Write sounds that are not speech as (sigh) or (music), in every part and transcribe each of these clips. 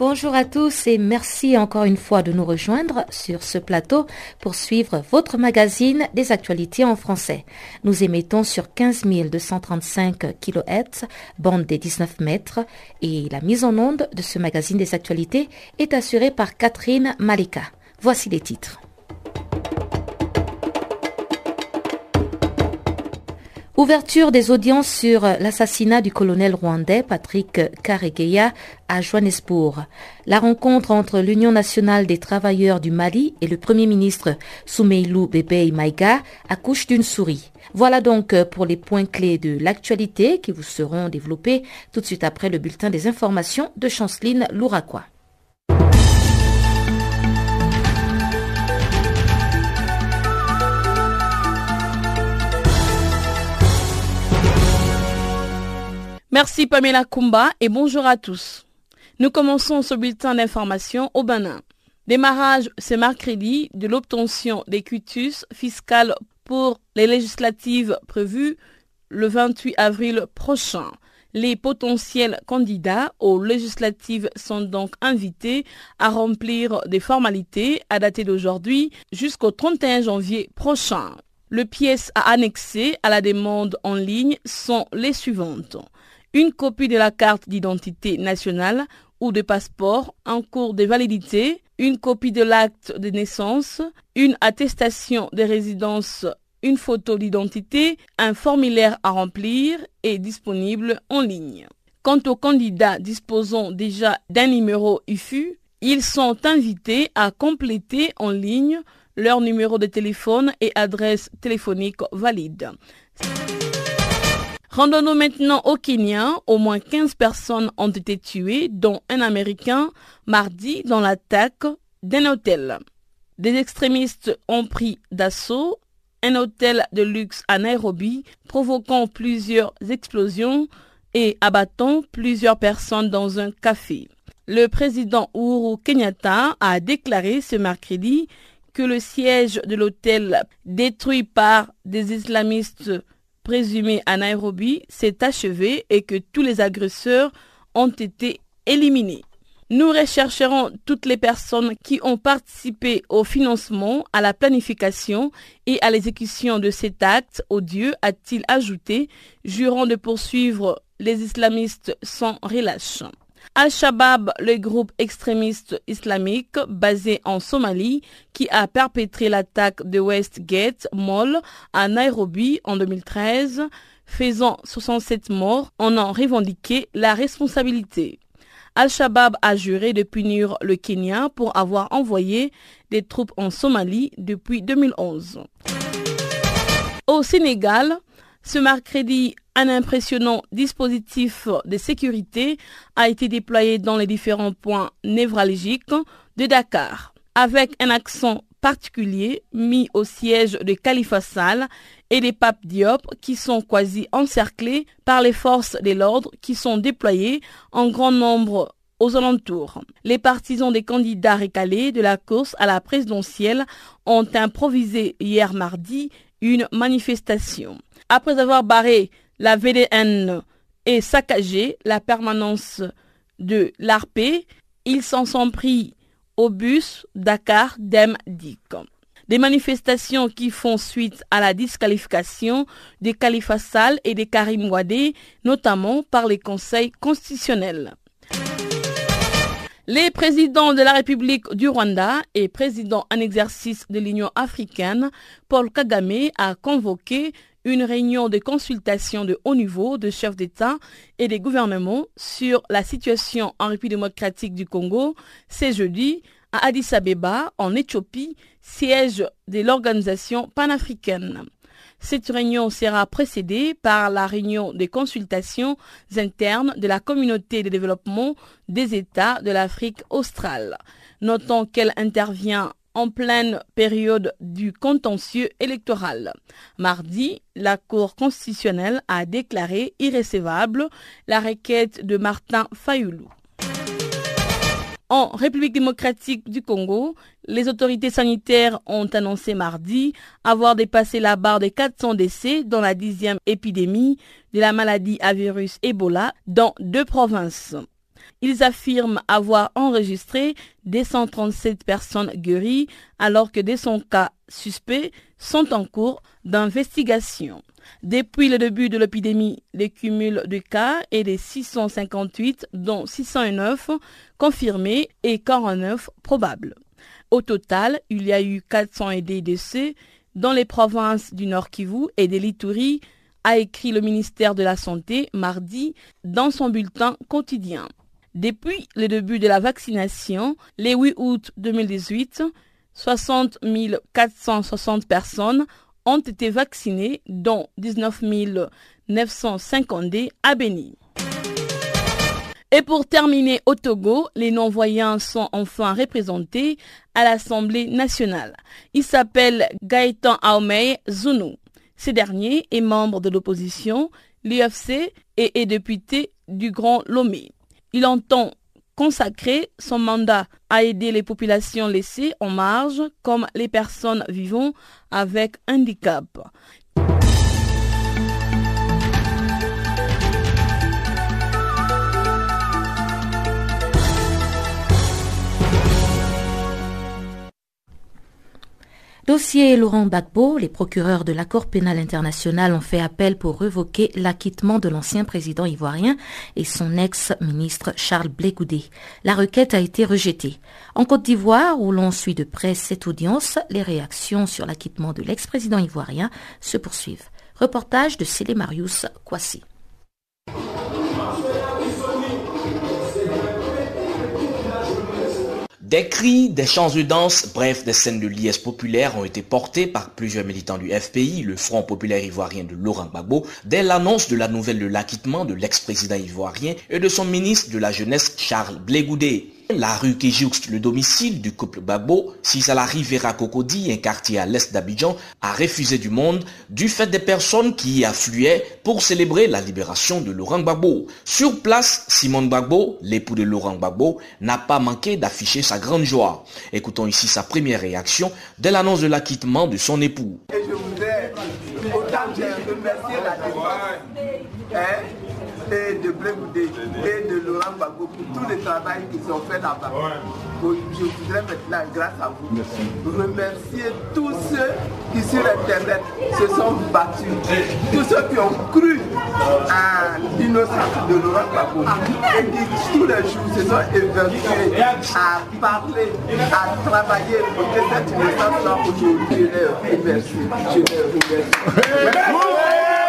Bonjour à tous et merci encore une fois de nous rejoindre sur ce plateau pour suivre votre magazine des actualités en français. Nous émettons sur 15 235 kHz, bande des 19 mètres, et la mise en onde de ce magazine des actualités est assurée par Catherine Malika. Voici les titres. Ouverture des audiences sur l'assassinat du colonel rwandais Patrick Karegeya à Johannesburg. La rencontre entre l'Union nationale des travailleurs du Mali et le Premier ministre Soumeilou Bébé Maïga accouche d'une souris. Voilà donc pour les points clés de l'actualité qui vous seront développés tout de suite après le bulletin des informations de Chanceline Louraquois. Merci Pamela Kumba et bonjour à tous. Nous commençons ce bulletin d'information au Bénin. Démarrage ce mercredi de l'obtention des cutus fiscales pour les législatives prévues le 28 avril prochain. Les potentiels candidats aux législatives sont donc invités à remplir des formalités à dater d'aujourd'hui jusqu'au 31 janvier prochain. Les pièces à annexer à la demande en ligne sont les suivantes une copie de la carte d'identité nationale ou de passeport en cours de validité, une copie de l'acte de naissance, une attestation de résidence, une photo d'identité, un formulaire à remplir est disponible en ligne. Quant aux candidats disposant déjà d'un numéro IFU, ils sont invités à compléter en ligne leur numéro de téléphone et adresse téléphonique valide. Rendons-nous maintenant au Kenya. Au moins 15 personnes ont été tuées, dont un Américain, mardi dans l'attaque d'un hôtel. Des extrémistes ont pris d'assaut un hôtel de luxe à Nairobi, provoquant plusieurs explosions et abattant plusieurs personnes dans un café. Le président Uhuru Kenyatta a déclaré ce mercredi que le siège de l'hôtel détruit par des islamistes présumé à Nairobi s'est achevé et que tous les agresseurs ont été éliminés. Nous rechercherons toutes les personnes qui ont participé au financement, à la planification et à l'exécution de cet acte odieux, a-t-il ajouté, jurant de poursuivre les islamistes sans relâche. Al-Shabaab, le groupe extrémiste islamique basé en Somalie, qui a perpétré l'attaque de Westgate Mall à Nairobi en 2013, faisant 67 morts, en ont revendiqué la responsabilité. Al-Shabaab a juré de punir le Kenya pour avoir envoyé des troupes en Somalie depuis 2011. Au Sénégal, ce mercredi, un impressionnant dispositif de sécurité a été déployé dans les différents points névralgiques de Dakar, avec un accent particulier mis au siège de Khalifa Sall et des papes Diop qui sont quasi encerclés par les forces de l'ordre qui sont déployées en grand nombre aux alentours. Les partisans des candidats récalés de la course à la présidentielle ont improvisé hier mardi une manifestation. Après avoir barré la VDN et saccagé la permanence de l'ARP, ils s'en sont pris au bus Dakar Dem Dik. Des manifestations qui font suite à la disqualification des Khalifa Sall et des Karim Wade, notamment par les conseils constitutionnels. Les présidents de la République du Rwanda et président en exercice de l'Union africaine, Paul Kagame, a convoqué une réunion de consultation de haut niveau de chefs d'État et des gouvernements sur la situation en République démocratique du Congo ce jeudi à Addis Abeba, en Éthiopie, siège de l'organisation panafricaine. Cette réunion sera précédée par la réunion des consultations internes de la communauté de développement des États de l'Afrique australe. Notons qu'elle intervient en pleine période du contentieux électoral. Mardi, la Cour constitutionnelle a déclaré irrécevable la requête de Martin Fayoulou. En République démocratique du Congo, les autorités sanitaires ont annoncé mardi avoir dépassé la barre des 400 décès dans la dixième épidémie de la maladie à virus Ebola dans deux provinces. Ils affirment avoir enregistré 237 personnes guéries alors que 200 cas suspects sont en cours d'investigation. Depuis le début de l'épidémie, le cumul de cas est de 658, dont 609 confirmés et 49 probables. Au total, il y a eu 400 décès dans les provinces du Nord Kivu et de l'Ituri, a écrit le ministère de la Santé mardi dans son bulletin quotidien. Depuis le début de la vaccination, le 8 août 2018, 60 460 personnes ont été vaccinées, dont 19 950 à Béni. Et pour terminer au Togo, les non-voyants sont enfin représentés à l'Assemblée nationale. Il s'appelle Gaëtan Aomei Zounou. Ce dernier est membre de l'opposition, l'UFC et est député du Grand Lomé. Il entend consacrer son mandat à aider les populations laissées en marge comme les personnes vivant avec handicap. Dossier Laurent Gbagbo, les procureurs de la Cour pénale internationale ont fait appel pour revoquer l'acquittement de l'ancien président ivoirien et son ex-ministre Charles Blégoudet. La requête a été rejetée. En Côte d'Ivoire, où l'on suit de près cette audience, les réactions sur l'acquittement de l'ex-président ivoirien se poursuivent. Reportage de Célé Marius Kwasi. Des cris, des chants de danse, bref, des scènes de liesse populaire ont été portées par plusieurs militants du FPI, le Front populaire ivoirien de Laurent Gbagbo, dès l'annonce de la nouvelle de l'acquittement de l'ex-président ivoirien et de son ministre de la Jeunesse Charles Blégoudet. La rue qui jouxte le domicile du couple Babo, la Rivera Cocody, un quartier à l'est d'Abidjan, a refusé du monde du fait des personnes qui y affluaient pour célébrer la libération de Laurent Gbagbo. Sur place, Simone Gbagbo, l'époux de Laurent Gbagbo, n'a pas manqué d'afficher sa grande joie. Écoutons ici sa première réaction dès l'annonce de l'acquittement de son époux. Et de Blégoudé et de Laurent Gbagbo pour tout le travail qu'ils ont fait là-bas. Je voudrais maintenant, grâce à vous, remercier tous ceux qui sur Internet se sont battus, tous ceux qui ont cru à l'innocence de Laurent Gbagbo. Et qui tous les jours se sont évertués à parler, à travailler pour que cette innocence-là aujourd'hui, je les remercie. Je les remercie.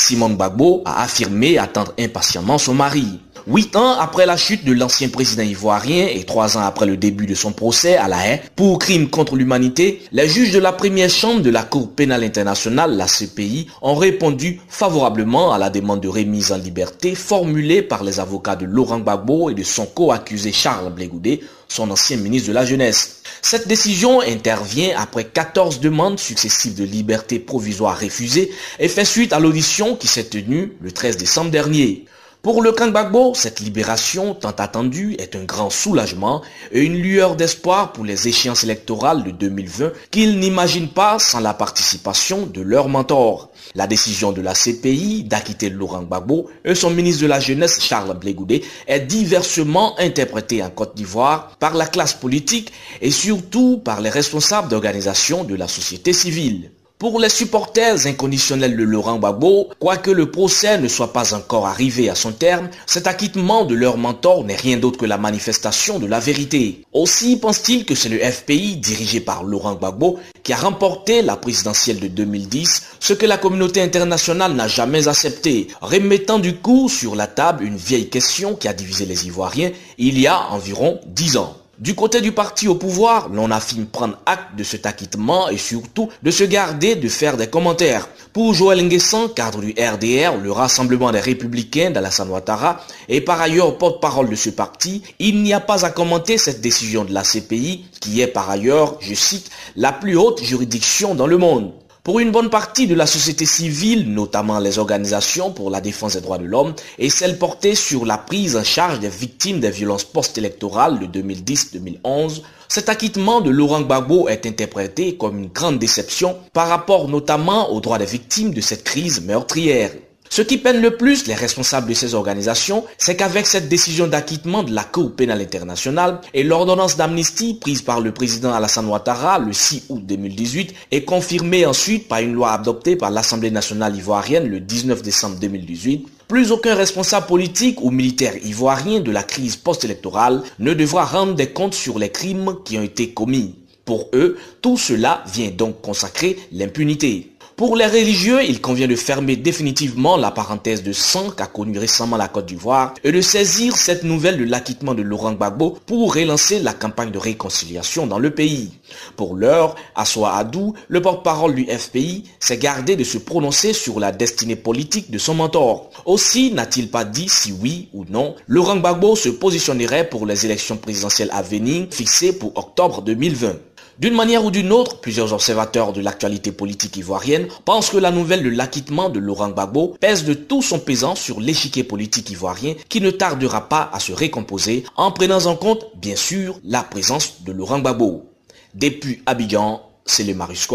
Simone Gbagbo a affirmé attendre impatiemment son mari. Huit ans après la chute de l'ancien président ivoirien et trois ans après le début de son procès à La Haye pour crime contre l'humanité, les juges de la première chambre de la Cour pénale internationale, la CPI, ont répondu favorablement à la demande de remise en liberté formulée par les avocats de Laurent Gbagbo et de son co-accusé Charles Blégoudet, son ancien ministre de la Jeunesse. Cette décision intervient après 14 demandes successives de liberté provisoire refusées et fait suite à l'audition qui s'est tenue le 13 décembre dernier. Pour le Kangbagbo, cette libération tant attendue est un grand soulagement et une lueur d'espoir pour les échéances électorales de 2020 qu'ils n'imaginent pas sans la participation de leur mentor. La décision de la CPI d'acquitter Laurent Gbagbo et son ministre de la Jeunesse Charles Blégoudet est diversement interprétée en Côte d'Ivoire par la classe politique et surtout par les responsables d'organisations de la société civile. Pour les supporters inconditionnels de Laurent Gbagbo, quoique le procès ne soit pas encore arrivé à son terme, cet acquittement de leur mentor n'est rien d'autre que la manifestation de la vérité. Aussi pense-t-il que c'est le FPI dirigé par Laurent Gbagbo qui a remporté la présidentielle de 2010, ce que la communauté internationale n'a jamais accepté, remettant du coup sur la table une vieille question qui a divisé les Ivoiriens il y a environ dix ans. Du côté du parti au pouvoir, l'on affirme prendre acte de cet acquittement et surtout de se garder de faire des commentaires. Pour Joël Nguessan, cadre du RDR, le Rassemblement des Républicains d'Alassane Ouattara, et par ailleurs porte-parole de ce parti, il n'y a pas à commenter cette décision de la CPI, qui est par ailleurs, je cite, la plus haute juridiction dans le monde. Pour une bonne partie de la société civile, notamment les organisations pour la défense des droits de l'homme et celles portées sur la prise en charge des victimes des violences post-électorales de 2010-2011, cet acquittement de Laurent Gbagbo est interprété comme une grande déception par rapport notamment aux droits des victimes de cette crise meurtrière. Ce qui peine le plus les responsables de ces organisations, c'est qu'avec cette décision d'acquittement de la Cour pénale internationale et l'ordonnance d'amnistie prise par le président Alassane Ouattara le 6 août 2018 et confirmée ensuite par une loi adoptée par l'Assemblée nationale ivoirienne le 19 décembre 2018, plus aucun responsable politique ou militaire ivoirien de la crise post-électorale ne devra rendre des comptes sur les crimes qui ont été commis. Pour eux, tout cela vient donc consacrer l'impunité. Pour les religieux, il convient de fermer définitivement la parenthèse de sang qu'a connue récemment la Côte d'Ivoire et de saisir cette nouvelle de l'acquittement de Laurent Gbagbo pour relancer la campagne de réconciliation dans le pays. Pour l'heure, Assoa Adou, le porte-parole du FPI, s'est gardé de se prononcer sur la destinée politique de son mentor. Aussi n'a-t-il pas dit si oui ou non Laurent Gbagbo se positionnerait pour les élections présidentielles à venir fixées pour octobre 2020. D'une manière ou d'une autre, plusieurs observateurs de l'actualité politique ivoirienne pensent que la nouvelle de l'acquittement de Laurent Gbagbo pèse de tout son pesant sur l'échiquier politique ivoirien qui ne tardera pas à se récomposer en prenant en compte, bien sûr, la présence de Laurent Gbagbo. Depuis Abidjan, c'est le Marius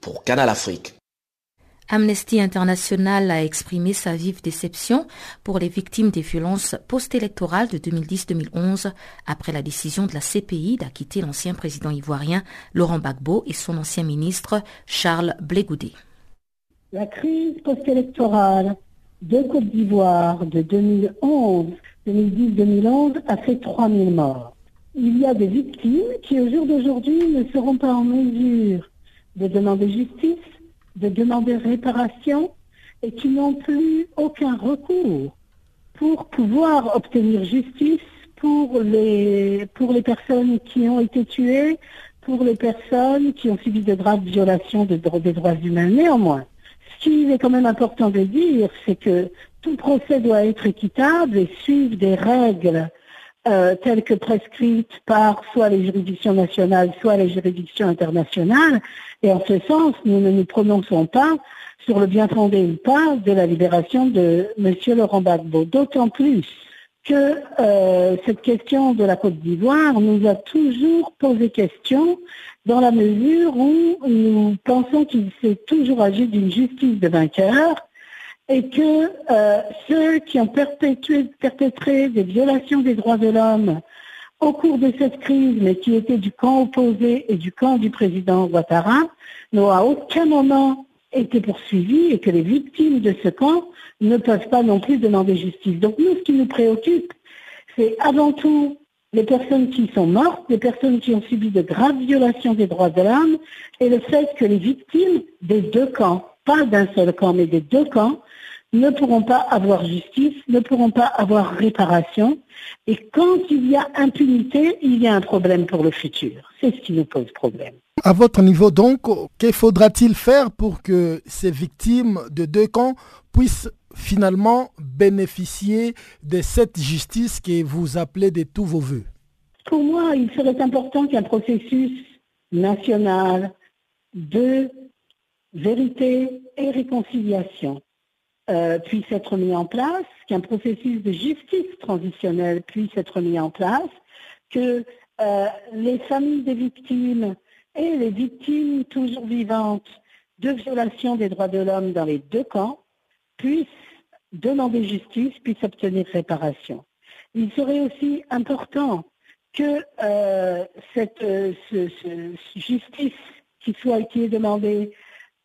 pour Canal Afrique. Amnesty International a exprimé sa vive déception pour les victimes des violences post-électorales de 2010-2011 après la décision de la CPI d'acquitter l'ancien président ivoirien Laurent Gbagbo et son ancien ministre Charles Blégoudet. La crise post-électorale de Côte d'Ivoire de 2011, 2010-2011 a fait 3000 morts. Il y a des victimes qui au jour d'aujourd'hui ne seront pas en mesure de demander justice de demander réparation et qui n'ont plus aucun recours pour pouvoir obtenir justice pour les, pour les personnes qui ont été tuées, pour les personnes qui ont subi de graves violations des droits humains. Néanmoins, ce qu'il est quand même important de dire, c'est que tout procès doit être équitable et suivre des règles euh, telles que prescrites par soit les juridictions nationales, soit les juridictions internationales. Et en ce sens, nous ne nous prononçons pas sur le bien fondé ou pas de la libération de M. Laurent Gbagbo. D'autant plus que euh, cette question de la Côte d'Ivoire nous a toujours posé question dans la mesure où nous pensons qu'il s'est toujours agi d'une justice de vainqueur et que euh, ceux qui ont perpétré des violations des droits de l'homme au cours de cette crise, mais qui étaient du camp opposé et du camp du président Ouattara, n'ont à aucun moment été poursuivis et que les victimes de ce camp ne peuvent pas non plus demander justice. Donc nous, ce qui nous préoccupe, c'est avant tout les personnes qui sont mortes, les personnes qui ont subi de graves violations des droits de l'homme et le fait que les victimes des deux camps, pas d'un seul camp, mais des deux camps, ne pourront pas avoir justice, ne pourront pas avoir réparation. Et quand il y a impunité, il y a un problème pour le futur. C'est ce qui nous pose problème. À votre niveau donc, que faudra-t-il faire pour que ces victimes de deux camps puissent finalement bénéficier de cette justice que vous appelez de tous vos voeux? Pour moi, il serait important qu'un processus national de vérité et réconciliation euh, puisse être mis en place, qu'un processus de justice transitionnelle puisse être mis en place, que euh, les familles des victimes et les victimes toujours vivantes de violations des droits de l'homme dans les deux camps puissent demander justice, puissent obtenir réparation. Il serait aussi important que euh, cette justice qui soit qui est demandée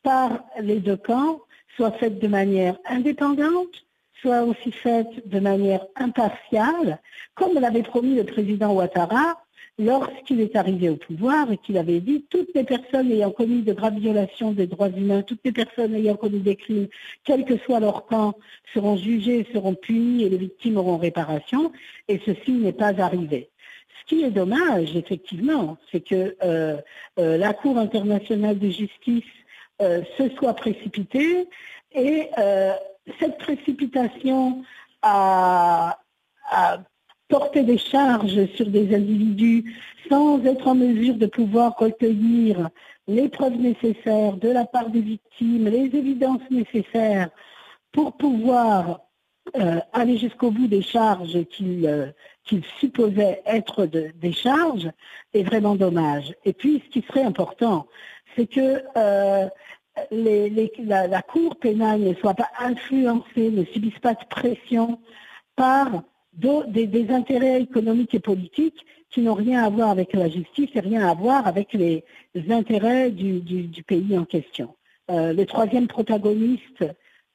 par les deux camps soit faite de manière indépendante, soit aussi faite de manière impartiale, comme l'avait promis le président Ouattara lorsqu'il est arrivé au pouvoir et qu'il avait dit toutes les personnes ayant commis de graves violations des droits humains, toutes les personnes ayant commis des crimes, quel que soit leur camp, seront jugées, seront punies et les victimes auront réparation, et ceci n'est pas arrivé. Ce qui est dommage, effectivement, c'est que la Cour internationale de justice se soit précipitée et cette précipitation a, porté des charges sur des individus sans être en mesure de pouvoir recueillir les preuves nécessaires de la part des victimes, les évidences nécessaires pour pouvoir euh, aller jusqu'au bout des charges qu'il euh, supposait être des charges est vraiment dommage. Et puis, ce qui serait important, c'est que euh, la, Cour pénale ne soit pas influencée, ne subisse pas de pression par des, intérêts économiques et politiques qui n'ont rien à voir avec la justice et rien à voir avec les intérêts du, pays en question. Euh, le troisième protagoniste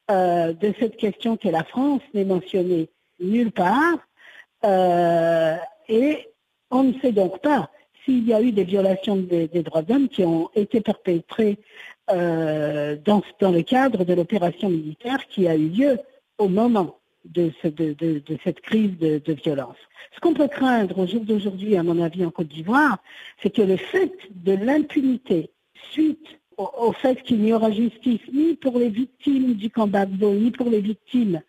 euh, de cette question, qui est la France, n'est mentionné nulle part. Euh, et on ne sait donc pas s'il y a eu des violations des, droits de l'homme qui ont été perpétrées dans, dans le cadre de l'opération militaire qui a eu lieu au moment de, cette crise de, violence. Ce qu'on peut craindre au jour d'aujourd'hui, à mon avis, en Côte d'Ivoire, c'est que le fait de l'impunité suite au, fait qu'il n'y aura justice ni pour les victimes du camp Bagbo, ni pour les victimes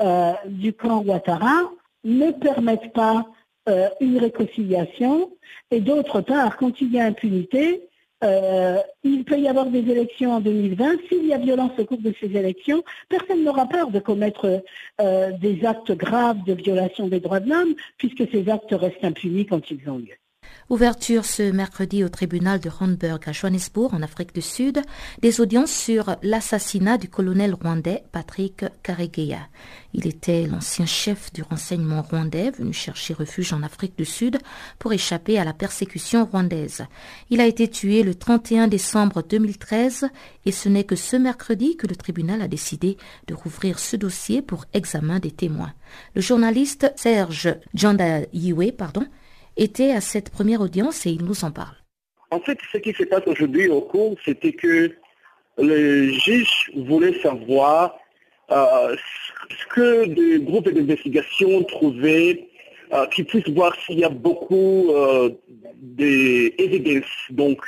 euh, du camp Ouattara, ne permette pas euh, une réconciliation. Et d'autre part, quand il y a impunité, euh, il peut y avoir des élections en 2020. S'il y a violence au cours de ces élections, personne n'aura peur de commettre euh, des actes graves de violation des droits de l'homme, puisque ces actes restent impunis quand ils ont lieu. Ouverture ce mercredi au tribunal de Hornberg à Johannesburg, en Afrique du Sud, des audiences sur l'assassinat du colonel rwandais Patrick Karegeya. Il était l'ancien chef du renseignement rwandais venu chercher refuge en Afrique du Sud pour échapper à la persécution rwandaise. Il a été tué le 31 décembre 2013 et ce n'est que ce mercredi que le tribunal a décidé de rouvrir ce dossier pour examen des témoins. Le journaliste Serge Janda pardon, était à cette première audience et il nous en parle. En fait, ce qui se passe aujourd'hui au cours, c'était que le juge voulait savoir euh, ce que des groupes d'investigation trouvaient, euh, qu'ils puissent voir s'il y a beaucoup euh, d'évidences, donc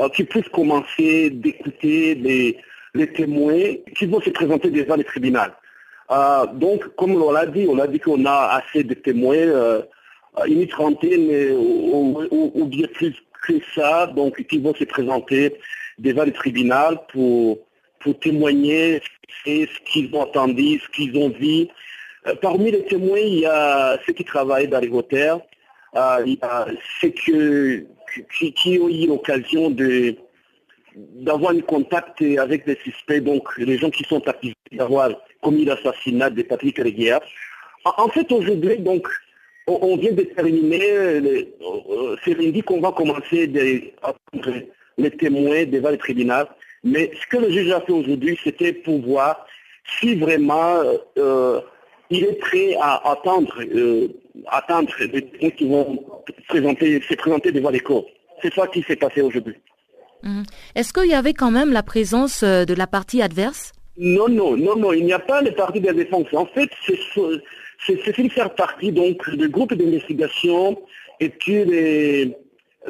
euh, qu'ils puissent commencer d'écouter les, les, témoins qui vont se présenter devant les tribunaux. donc, comme on l'a dit, on a dit qu'on a assez de témoins une trentaine ou, bien plus que ça, donc qui vont se présenter devant le tribunal pour, témoigner ce qu'ils ont entendu, ce qu'ils ont vu. Euh, parmi les témoins, il y a ceux qui travaillent dans les hôtels, euh, il y a ceux qui, ont eu l'occasion de d'avoir un contact avec des suspects, donc les gens qui sont accusés d'avoir commis l'assassinat de Patrick Reguier. En fait, aujourd'hui, donc, on, vient de terminer, euh, c'est lundi qu'on va commencer à prendre les témoins devant le tribunal. Mais ce que le juge a fait aujourd'hui, c'était pour voir si vraiment euh, il est prêt à attendre, euh, attendre les témoins qui vont présenter, se présenter devant les cours. C'est ça qui s'est passé aujourd'hui. Mmh. Est-ce qu'il y avait quand même la présence de la partie adverse? Non, non, non, non, il n'y a pas de partie de défense. En fait, c'est c'est faire partie donc du groupe d'investigation et puis des,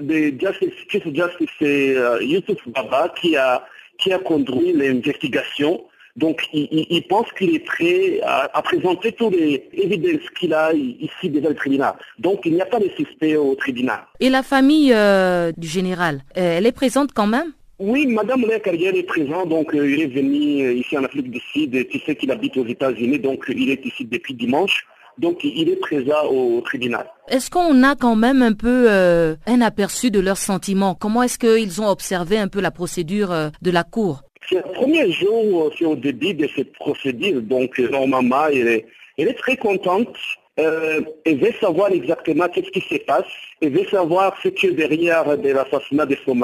des Justice, Justice euh, Baba qui a, qui a conduit l'investigation. Donc il, pense qu'il est prêt à, présenter toutes les évidences qu'il a ici devant le tribunal. Donc il n'y a pas de suspect au tribunal. Et la famille euh, du général, euh, elle est présente quand même? Oui, Madame Léa Carrière est présente, donc il est venu ici en Afrique du Sud, tu sais qu'il habite aux États-Unis, donc il est ici depuis dimanche. Donc il est présent au tribunal. Est-ce qu'on a quand même un peu euh, un aperçu de leurs sentiments? Comment est-ce qu'ils ont observé un peu la procédure euh, de la Cour? C'est le premier jour, c'est au début de cette procédure. Donc normalement, elle est, elle est très contente. Euh, elle veut savoir exactement ce qui se passe. Elle veut savoir ce qui est derrière de l'assassinat de son.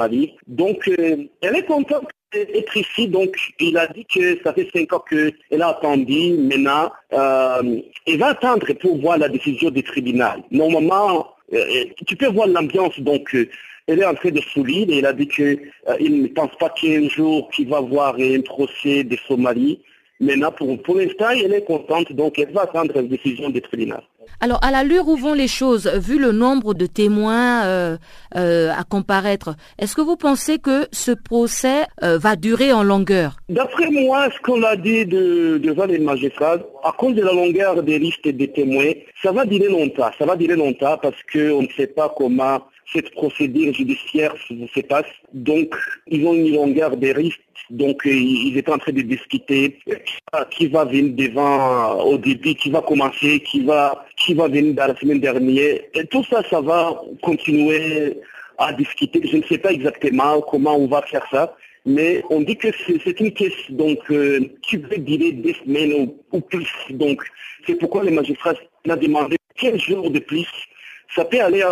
Donc, elle est contente être ici, donc il a dit que ça fait cinq ans qu'elle a attendu. Maintenant, euh, elle va attendre pour voir la décision du tribunal. Normalement, euh, tu peux voir l'ambiance, donc euh, elle est en train de sourire et elle a dit qu'il ne pense pas qu'un jour qu'il va voir un procès de Somalie. Maintenant, pour, pour l'instant, elle est contente, donc elle va attendre la décision du tribunal. Alors, à l'allure où vont les choses, vu le nombre de témoins euh, euh, à comparaître, est-ce que vous pensez que ce procès euh, va durer en longueur? D'après moi, ce qu'on a dit de, devant les magistrats, à cause de la longueur des listes des témoins, ça va durer longtemps. Ça va durer longtemps parce qu'on ne sait pas comment cette procédure judiciaire se passe. Donc, ils ont une longueur des risques. Donc, euh, ils étaient en train de discuter euh, qui va venir devant euh, au début, qui va commencer, qui va, qui va venir dans la semaine dernière. Et tout ça, ça va continuer à discuter. Je ne sais pas exactement comment on va faire ça. Mais on dit que c'est une caisse donc, qui peut durer des semaines ou, plus. Donc, c'est pourquoi les magistrats l'ont demandé 15 jours de plus ça peut aller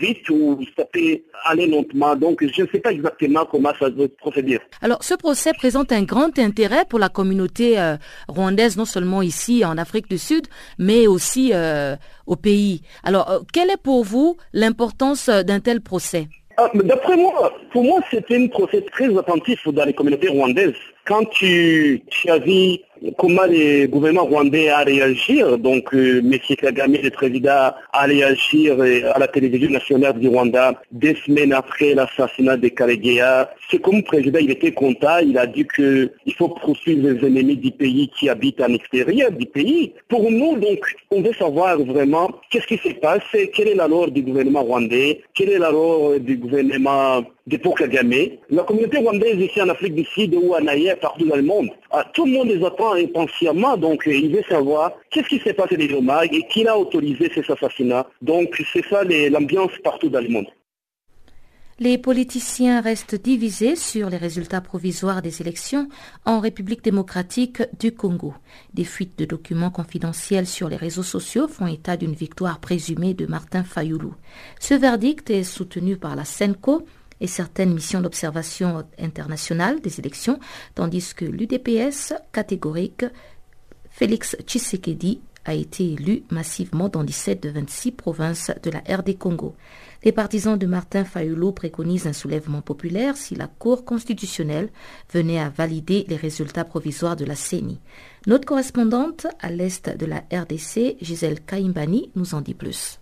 vite ou ça peut aller lentement. Donc, je ne sais pas exactement comment ça va procéder. Alors, ce procès présente un grand intérêt pour la communauté euh, rwandaise, non seulement ici en Afrique du Sud, mais aussi euh, au pays. Alors, euh, quelle est pour vous l'importance d'un tel procès? Ah, D'après moi, pour moi, c'est un procès très attentif dans les communautés rwandaises. Quand tu, vu comment le gouvernement rwandais a réagi. Donc, euh, M. Kagame, le président, a réagi euh, à la télévision nationale du Rwanda deux semaines après l'assassinat de Karegeya. C'est comme président, il était content. Il a dit qu'il faut poursuivre les ennemis du pays qui habitent en extérieur du pays. Pour nous, donc, on veut savoir vraiment qu'est-ce qui se passe, quel est la du gouvernement rwandais, quel est la du gouvernement de Paul Kagame. La communauté rwandaise ici en Afrique du Sud ou en ailleurs, partout dans le monde, ah, tout le monde les attend impatiemment, donc euh, il veut savoir qu'est-ce qui s'est passé des hommages et qui a autorisé ces assassinats. Donc c'est ça l'ambiance partout dans le monde. Les politiciens restent divisés sur les résultats provisoires des élections en République démocratique du Congo. Des fuites de documents confidentiels sur les réseaux sociaux font état d'une victoire présumée de Martin Fayoulou. Ce verdict est soutenu par la SENCO, et certaines missions d'observation internationale des élections, tandis que l'UDPS catégorique Félix Tshisekedi a été élu massivement dans 17 de 26 provinces de la RD Congo. Les partisans de Martin Fayoulou préconisent un soulèvement populaire si la Cour constitutionnelle venait à valider les résultats provisoires de la CENI. Notre correspondante à l'est de la RDC, Gisèle Kaimbani, nous en dit plus.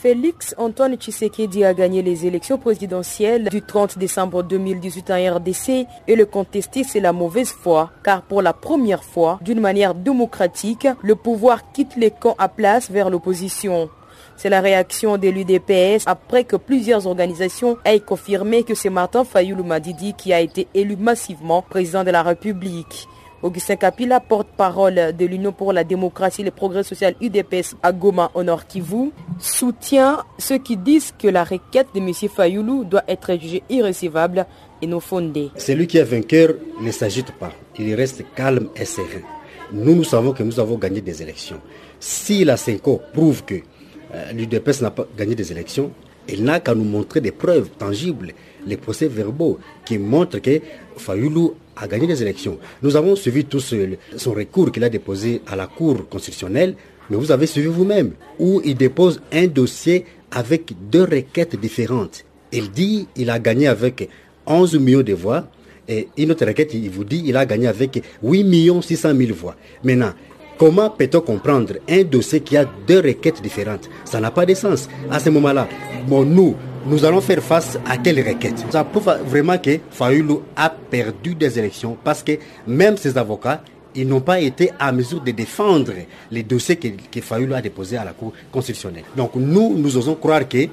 Félix Antoine Tshisekedi a gagné les élections présidentielles du 30 décembre 2018 en RDC et le contester c'est la mauvaise foi car pour la première fois, d'une manière démocratique, le pouvoir quitte les camps à place vers l'opposition. C'est la réaction de l'UDPS après que plusieurs organisations aient confirmé que c'est Martin Fayoulou Madidi qui a été élu massivement président de la République. Augustin Kapila, porte-parole de l'Union pour la démocratie et le progrès social UDPS à Goma au Nord Kivu, soutient ceux qui disent que la requête de M. Fayoulou doit être jugée irrécevable et non fondée. Celui qui est vainqueur ne s'agite pas, il reste calme et serein. Nous, nous savons que nous avons gagné des élections. Si la CENCO prouve que euh, l'UDPS n'a pas gagné des élections, il n'a qu'à nous montrer des preuves tangibles, les procès verbaux qui montrent que Fayoulou a gagné les élections. Nous avons suivi tous son recours qu'il a déposé à la Cour constitutionnelle, mais vous avez suivi vous-même, où il dépose un dossier avec deux requêtes différentes. Il dit il a gagné avec 11 millions de voix, et une autre requête, il vous dit il a gagné avec 8 600 000 voix. Maintenant, Comment peut-on comprendre un dossier qui a deux requêtes différentes? Ça n'a pas de sens. À ce moment-là, bon, nous, nous allons faire face à quelle requête? Ça prouve vraiment que Fayoulou a perdu des élections parce que même ses avocats, ils n'ont pas été à mesure de défendre les dossiers que, que a déposés à la Cour constitutionnelle. Donc nous, nous osons croire que euh,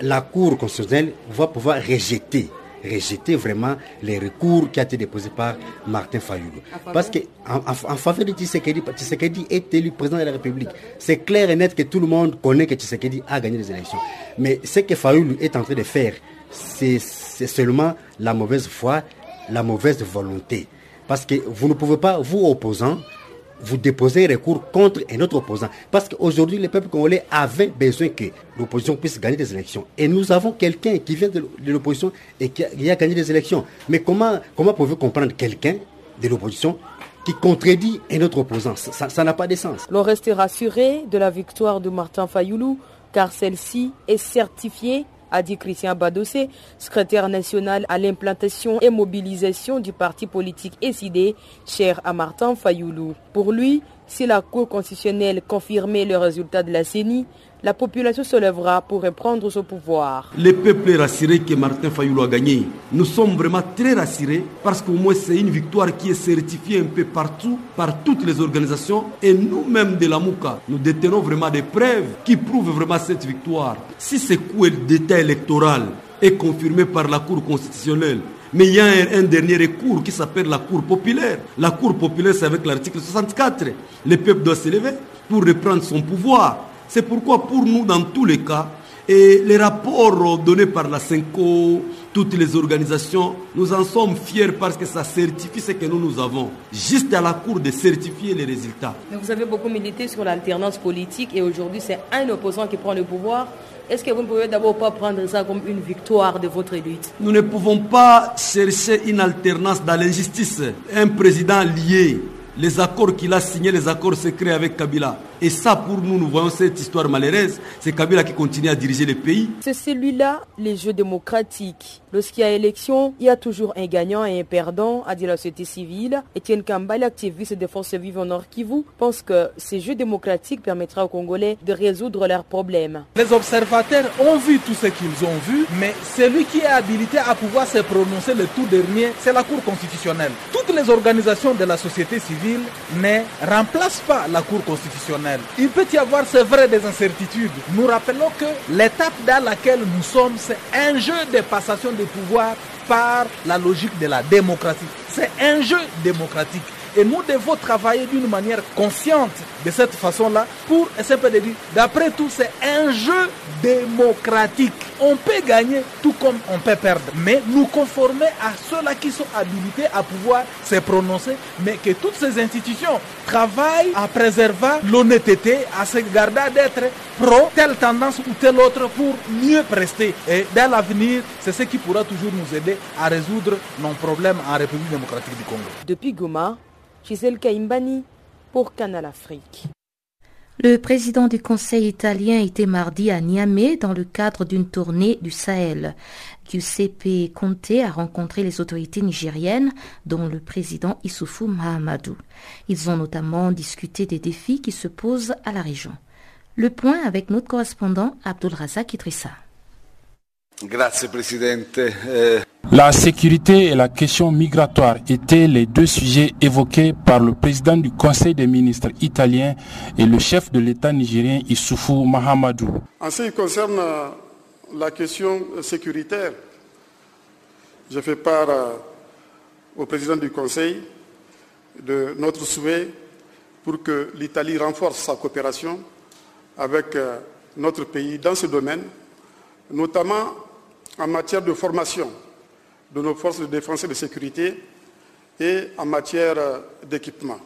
la Cour constitutionnelle va pouvoir rejeter rejeter vraiment les recours qui ont été déposés par Martin Fayoulou. Parce qu'en en, faveur de Tshisekedi, Tshisekedi est élu président de la République. C'est clair et net que tout le monde connaît que Tshisekedi a gagné les élections. Mais ce que Fayoulou est en train de faire, c'est seulement la mauvaise foi, la mauvaise volonté. Parce que vous ne pouvez pas, vous opposants, vous déposez recours contre un autre opposant. Parce qu'aujourd'hui, le peuple congolais avait besoin que l'opposition puisse gagner des élections. Et nous avons quelqu'un qui vient de l'opposition et qui a, gagné des élections. Mais comment, comment pouvez-vous comprendre quelqu'un de l'opposition qui contredit un autre opposant? Ça n'a pas de sens. L'on reste rassuré de la victoire de Martin Fayoulou, car celle-ci est certifiée a dit Christian Badossé, secrétaire national à l'implantation et mobilisation du parti politique SID, cher à Martin Fayoulou. Pour lui, Si la Cour constitutionnelle confirmait le résultat de la CENI, la population se lèvera pour reprendre son pouvoir. Le peuple est rassuré que Martin Fayoulou a gagné. Nous sommes vraiment très rassurés parce qu'au moins c'est une victoire qui est certifiée un peu partout par toutes les organisations et nous-mêmes de la Mouka, nous détenons vraiment des preuves qui prouvent vraiment cette victoire. Si ce coup d'état électoral est confirmé par la Cour constitutionnelle, mais il y a un, dernier recours qui s'appelle la Cour populaire. La Cour populaire, c'est avec l'article 64. Le peuple doit s'élever pour reprendre son pouvoir. C'est pourquoi pour nous, dans tous les cas, et les rapports donnés par la CENCO, toutes les organisations, nous en sommes fiers parce que ça certifie ce que nous, nous avons. Juste à la Cour de certifier les résultats. Vous avez beaucoup milité sur l'alternance politique et aujourd'hui c'est un opposant qui prend le pouvoir. Est-ce que vous ne pouvez d'abord pas prendre ça comme une victoire de votre élite Nous ne pouvons pas chercher une alternance dans l'injustice. Un président lié, les accords qu'il a signés, les accords secrets avec Kabila. Et ça, pour nous, nous voyons cette histoire malheureuse. C'est Kabila qui continue à diriger le pays. C'est celui-là, les jeux démocratiques. Lorsqu'il y a élection, il y a toujours un gagnant et un perdant, a dit la société civile. Etienne Kambal, activiste des forces vives en Nord Kivu, pense que ces jeux démocratiques permettra aux Congolais de résoudre leurs problèmes. Les observateurs ont vu tout ce qu'ils ont vu, mais celui qui est habilité à pouvoir se prononcer le tout dernier, c'est la Cour constitutionnelle. Toutes les organisations de la société civile ne remplacent pas la Cour constitutionnelle. Il peut y avoir, c'est vrai, des incertitudes. Nous rappelons que l'étape dans laquelle nous sommes, c'est un jeu de passation de pouvoir par la logique de la démocratie. C'est un jeu démocratique. Et nous devons travailler d'une manière consciente de cette façon-là pour de dire, d'après tout, c'est un jeu démocratique. On peut gagner tout comme on peut perdre, mais nous conformer à ceux-là qui sont habilités à pouvoir se prononcer, mais que toutes ces institutions travaillent à préserver l'honnêteté, à se garder d'être pro telle tendance ou telle autre pour mieux prester. Et dans l'avenir, c'est ce qui pourra toujours nous aider à résoudre nos problèmes en République démocratique du Congo. Depuis Goma, Gisèle Kaimbani pour Canal Afrique. Le président du Conseil italien était mardi à Niamey dans le cadre d'une tournée du Sahel. Giuseppe Conte a rencontré les autorités nigériennes, dont le président Issoufou Mahamadou. Ils ont notamment discuté des défis qui se posent à la région. Le point avec notre correspondant Abdul Razak Idrissa. Grazie Presidente. La sécurité et la question migratoire étaient les deux sujets évoqués par le président du Conseil des ministres italien et le chef de l'État nigérien Issoufou Mahamadou. En ce qui concerne la question sécuritaire, je fais part au président du Conseil de notre souhait pour que l'Italie renforce sa coopération avec notre pays dans ce domaine, notamment en matière de formation de nos forces de défense et de sécurité et en matière d'équipement.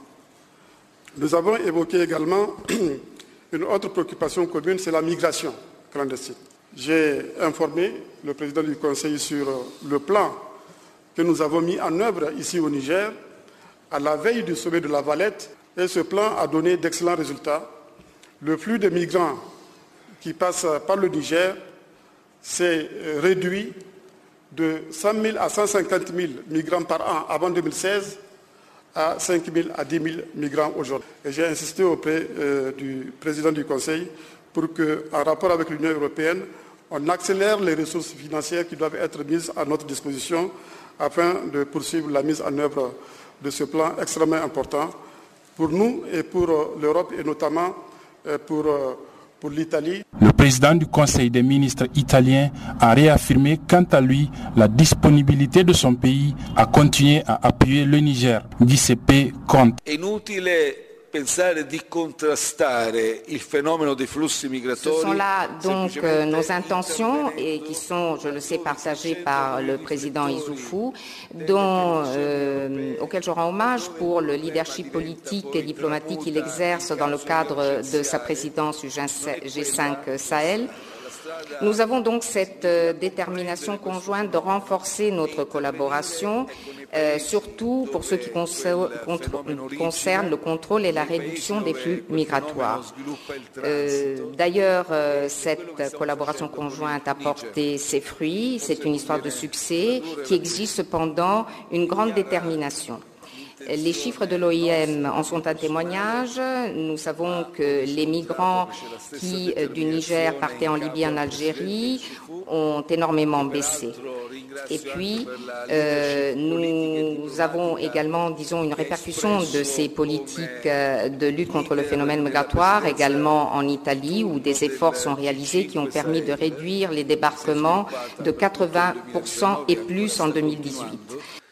Nous avons évoqué également (clears throat) une autre préoccupation commune, c'est la migration clandestine. J'ai informé le président du Conseil sur le plan que nous avons mis en œuvre ici au Niger à la veille du sommet de la Valette et ce plan a donné d'excellents résultats. Le flux de migrants qui passent par le Niger s'est réduit de 100 000 à 150 000 migrants par an avant 2016 à 5 000 à 10 000 migrants aujourd'hui. Et j'ai insisté auprès euh, du président du Conseil pour qu'en rapport avec l'Union européenne, on accélère les ressources financières qui doivent être mises à notre disposition afin de poursuivre la mise en œuvre de ce plan extrêmement important pour nous et pour euh, l'Europe et notamment euh, pour pour l'Italie. Le président du Conseil des ministres italien a réaffirmé quant à lui la disponibilité de son pays à continuer à appuyer le Niger. Giuseppe Conte. Pensare di contrastare il fenomeno dei flussi migratori. Ce sont là donc euh, nos intentions et qui sont, je le sais, partagées par le président Issoufou, dont, euh, auquel je rends hommage pour le leadership politique et diplomatique qu'il exerce dans le cadre de sa présidence du G5 Sahel. Nous avons donc cette euh, détermination conjointe de renforcer notre collaboration, euh, surtout pour ce qui concerne, le contrôle et la réduction des flux migratoires. Euh, D'ailleurs, euh, cette collaboration conjointe a porté ses fruits. C'est une histoire de succès qui exige cependant une grande détermination. Les chiffres de l'OIM en sont un témoignage. Nous savons que les migrants qui du Niger partaient en Libye, en Algérie, ont énormément baissé. Et puis, euh, nous avons également, disons, une répercussion de ces politiques euh, de lutte contre le phénomène migratoire, également en Italie, où des efforts sont réalisés qui ont permis de réduire les débarquements de 80% et plus en 2018.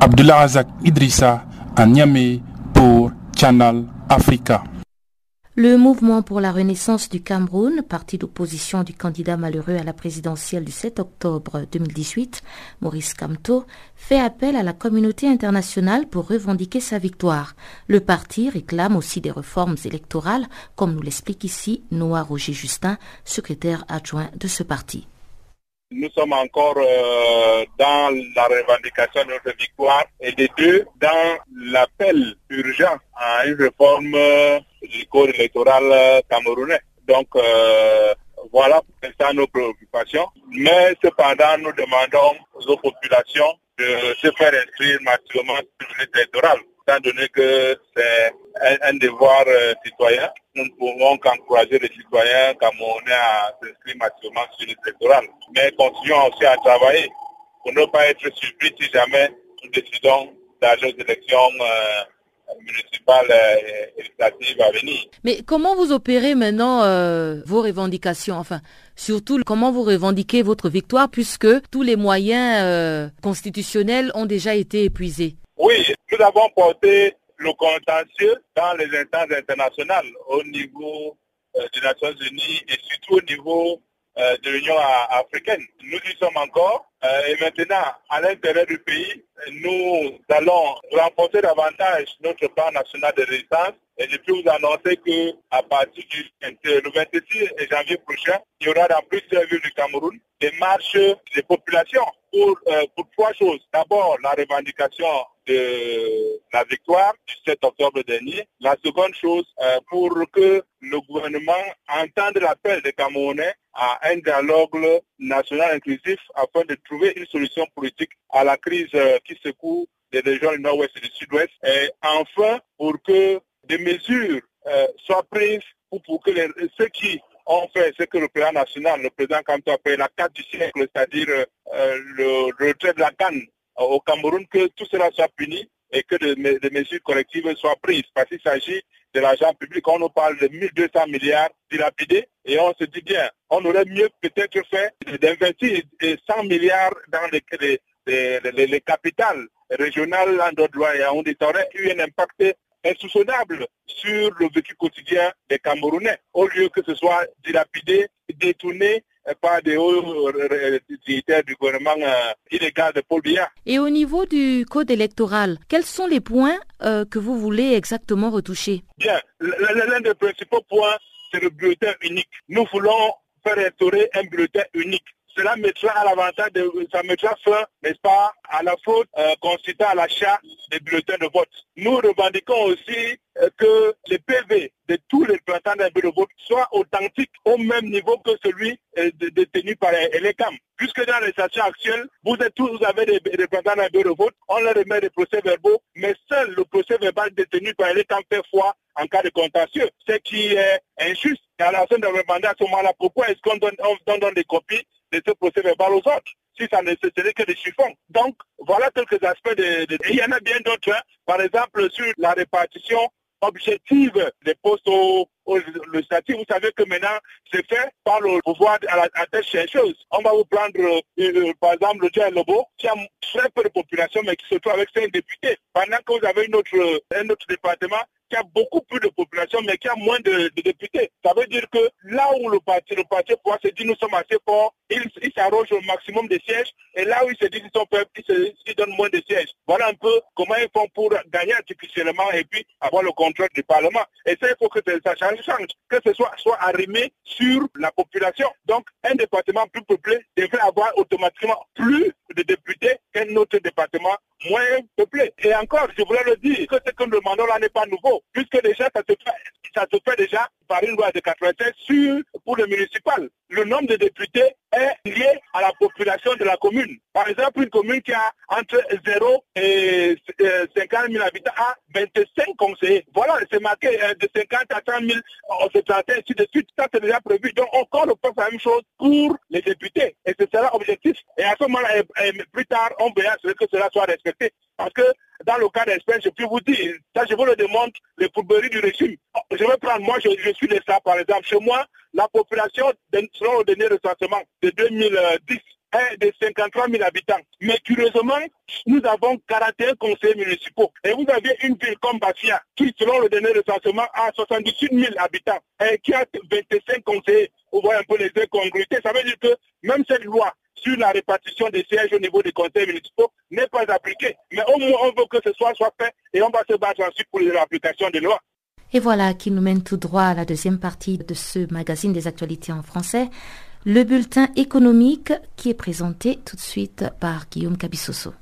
Abdullah Azak Idrissa à Niamey pour Channel Africa. Le mouvement pour la renaissance du Cameroun, parti d'opposition du candidat malheureux à la présidentielle du 7 octobre 2018, Maurice Kamto, fait appel à la communauté internationale pour revendiquer sa victoire. Le parti réclame aussi des réformes électorales, comme nous l'explique ici Noah Roger Justin, secrétaire adjoint de ce parti. Nous sommes encore euh, dans la revendication de notre victoire et des deux dans l'appel urgent à une réforme euh, du code électoral euh, camerounais. Donc voilà pour ça nos préoccupations. Mais cependant, nous demandons aux populations de se faire inscrire massivement sur l'électoral étant donné que c'est un, devoir euh, citoyen, nous ne pouvons qu'encourager les citoyens camerounais à s'inscrire massivement sur l'électoral. Mais continuons aussi à travailler pour ne pas être surpris si jamais nous décidons d'aller aux élections euh, municipales et législatives à venir. Mais comment vous opérez maintenant euh, vos revendications? Enfin, surtout comment vous revendiquez votre victoire puisque tous les moyens constitutionnels ont déjà été épuisés? Oui, nous avons porté le contentieux dans les instances internationales au niveau euh, des Nations Unies et surtout au niveau euh, de l'Union africaine. Nous y sommes encore euh, et maintenant, à l'intérieur du pays, nous allons renforcer davantage notre plan national de résistance et je peux vous annoncer qu'à partir du 26 janvier prochain, il y aura dans plusieurs villes du Cameroun des marches des populations pour, pour trois choses. D'abord, la revendication de la victoire du 7 octobre dernier. La seconde chose, euh, pour que le gouvernement entende l'appel des Camerounais à un dialogue national inclusif afin de trouver une solution politique à la crise euh, qui secoue les régions du nord-ouest et du sud-ouest. Et enfin, pour que des mesures euh, soient prises pour, que ceux qui ont fait ce que le président national, le président Kanto appelle la carte du siècle, c'est-à-dire le retrait de la canne au Cameroun que tout cela soit puni et que des mesures collectives soient prises. Parce qu'il s'agit l'argent public. On nous parle de 1200 milliards dilapidés et on se dit bien, on aurait mieux peut-être fait d'investir 100 milliards dans les, les, capitales régionales en droit et on aurait eu un impact insoupçonnable sur le vécu quotidien des Camerounais, au lieu que ce soit dilapidé, détourné par des hauts dignitaires du gouvernement euh, illégal de Paul Biya. Et au niveau du code électoral, quels sont les points euh, que vous voulez exactement retoucher? Bien, l'un des principaux points, c'est le bulletin unique. Nous voulons faire instaurer un bulletin unique cela mettra à l'avantage de, ça mettra fin, n'est-ce pas, à la faute euh, à l'achat des bulletins de vote. Nous revendiquons aussi euh, que les PV de tous les représentants d'un bureau de vote soient authentiques au même niveau que celui euh, détenu par l'ECAM. Puisque dans les stations actuelles, vous êtes tous, vous avez des, représentants d'un bureau de vote, on leur remet des procès verbaux, mais seul le procès verbal détenu par l'ECAM fait foi en cas de contentieux, ce qui est injuste. Et la fin de demander à ce moment-là, pourquoi est-ce qu'on donne des copies de ce procès verbal aux autres si ça ne serait que des chiffons. Donc, voilà quelques aspects de... il y en a bien d'autres. Hein. Par exemple, sur la répartition objective des postes au, le statut. Vous savez que maintenant, c'est fait par le pouvoir à la tête chercheuse. On va vous prendre, euh, euh, par exemple, le Dieu Lobo, qui a très peu de population, mais qui se trouve avec cinq députés. Pendant que vous avez un autre département qui a beaucoup plus de population, mais qui a moins de, députés. Ça veut dire que là où le parti, le parti pouvoir se dit nous sommes assez forts, il, il s'arroge au maximum de sièges, et là où il se dit qu'ils sont faibles, il, se, donne moins de sièges. Voilà un peu comment ils font pour gagner artificiellement et puis avoir le contrôle du Parlement. Et ça, il faut que ça change, change, que ce soit, soit arrimé sur la population. Donc, un département plus peuplé devrait avoir automatiquement plus de députés qu'un autre département moins peuplé. Et encore, je voulais le dire, que ce que nous demandons là n'est pas nouveau, puisque déjà ça se fait, ça se fait déjà par une loi de 96 sur, pour le municipal. Le nombre de députés est lié à la population de la commune. Par exemple, une commune qui a entre 0 et 50 000 habitants a 25 conseillers. Voilà, c'est marqué de 50 à 30 000, on se ainsi de suite. Ça, c'est déjà prévu. Donc, encore, on pense la même chose pour les députés. Et ce sera objectif. Et à ce moment-là, plus tard, on verra que cela soit respecté. Parce que dans le cas d'espèce, je peux vous dire, ça je vous le démontre, les fourberies du régime. Je vais prendre, moi je, suis de ça par exemple. Chez moi, la population, selon le dernier recensement de 2010, est de 53 000 habitants. Mais curieusement, nous avons 41 conseillers municipaux. Et vous avez une ville comme Bassia, qui, selon le dernier recensement, a 78 000 habitants et qui a 25 conseillers. Vous voyez un peu les incongruités. Ça veut dire que même cette loi sur la répartition des sièges au niveau des conseils municipaux n'est pas appliquée. Mais au moins, on veut que ce soit, soit fait et on va se battre ensuite pour l'application des lois. Et voilà qui nous mène tout droit à la deuxième partie de ce magazine des actualités en français, le bulletin économique qui est présenté tout de suite par Guillaume Cabissoso.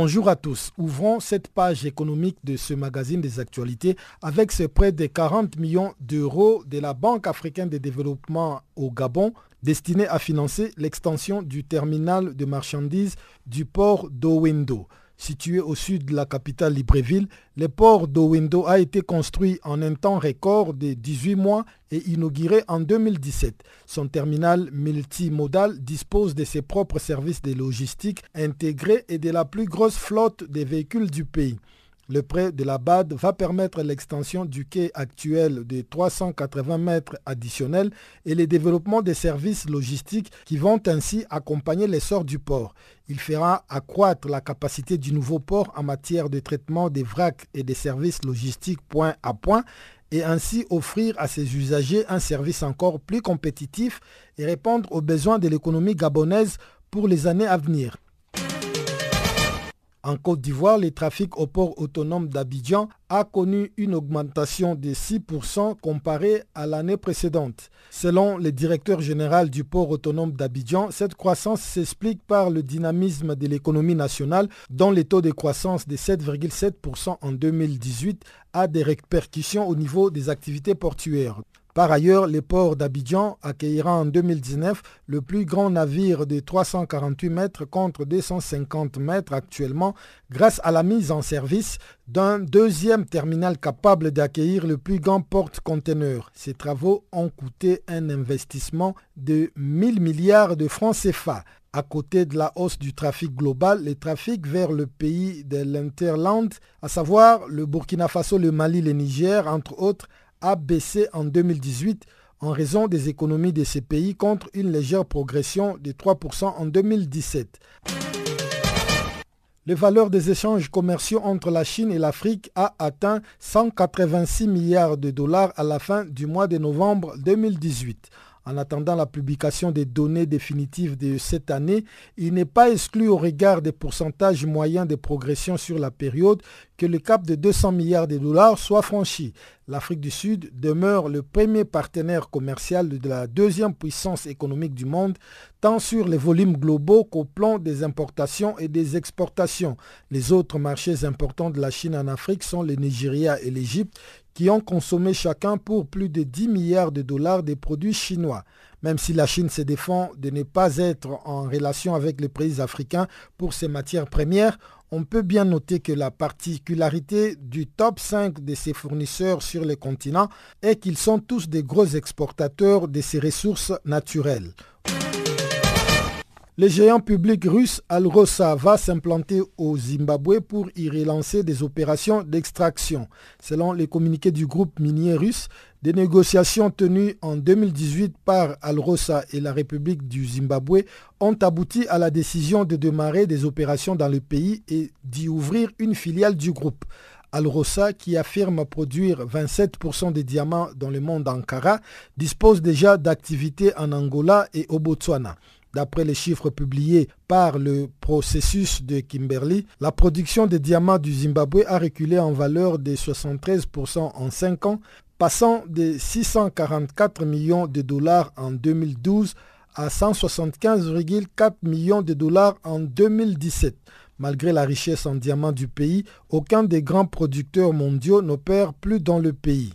Bonjour à tous. Ouvrons cette page économique de ce magazine des actualités avec ce prêt de 40 millions d'euros de la Banque africaine de développement au Gabon destiné à financer l'extension du terminal de marchandises du port d'Owendo. Situé au sud de la capitale Libreville, le port d'Owendo a été construit en un temps record de 18 mois et inauguré en 2017. Son terminal multimodal dispose de ses propres services de logistique intégrés et de la plus grosse flotte de véhicules du pays. Le prêt de la BAD va permettre l'extension du quai actuel de 380 mètres additionnels et le développement des services logistiques qui vont ainsi accompagner l'essor du port. Il fera accroître la capacité du nouveau port en matière de traitement des vracs et des services logistiques point à point et ainsi offrir à ses usagers un service encore plus compétitif et répondre aux besoins de l'économie gabonaise pour les années à venir. En Côte d'Ivoire, le trafic au port autonome d'Abidjan a connu une augmentation de 6% comparé à l'année précédente. Selon le directeur général du port autonome d'Abidjan, cette croissance s'explique par le dynamisme de l'économie nationale dont le taux de croissance de 7,7% en 2018 a des répercussions au niveau des activités portuaires. Par ailleurs, le port d'Abidjan accueillera en 2019 le plus grand navire de 348 mètres contre 250 mètres actuellement grâce à la mise en service d'un deuxième terminal capable d'accueillir le plus grand porte-conteneur. Ces travaux ont coûté un investissement de 1000 milliards de francs CFA. À côté de la hausse du trafic global, le trafic vers le pays de l'Interland, à savoir le Burkina Faso, le Mali, le Niger, entre autres, a baissé en 2018 en raison des économies de ces pays contre une légère progression de 3% en 2017. Le valeur des échanges commerciaux entre la Chine et l'Afrique a atteint 186 milliards de dollars à la fin du mois de novembre 2018. En attendant la publication des données définitives de cette année, il n'est pas exclu au regard des pourcentages moyens de progression sur la période que le cap de 200 milliards de dollars soit franchi. L'Afrique du Sud demeure le premier partenaire commercial de la deuxième puissance économique du monde, tant sur les volumes globaux qu'au plan des importations et des exportations. Les autres marchés importants de la Chine en Afrique sont le Nigeria et l'Égypte, qui ont consommé chacun pour plus de 10 milliards de dollars des produits chinois. Même si la Chine se défend de ne pas être en relation avec les pays africains pour ses matières premières, on peut bien noter que la particularité du top 5 de ses fournisseurs sur le continent est qu'ils sont tous des gros exportateurs de ces ressources naturelles. Le géant public russe Alrosa va s'implanter au Zimbabwe pour y relancer des opérations d'extraction. Selon les communiqués du groupe minier russe, des négociations tenues en 2018 par Alrosa et la République du Zimbabwe ont abouti à la décision de démarrer des opérations dans le pays et d'y ouvrir une filiale du groupe. Alrosa, qui affirme produire 27% des diamants dans le monde Ankara, dispose déjà d'activités en Angola et au Botswana. D'après les chiffres publiés par le processus de Kimberley, la production de diamants du Zimbabwe a reculé en valeur de 73% en 5 ans, passant de 644 millions de dollars en 2012 à 175,4 millions de dollars en 2017. Malgré la richesse en diamants du pays, aucun des grands producteurs mondiaux n'opère plus dans le pays.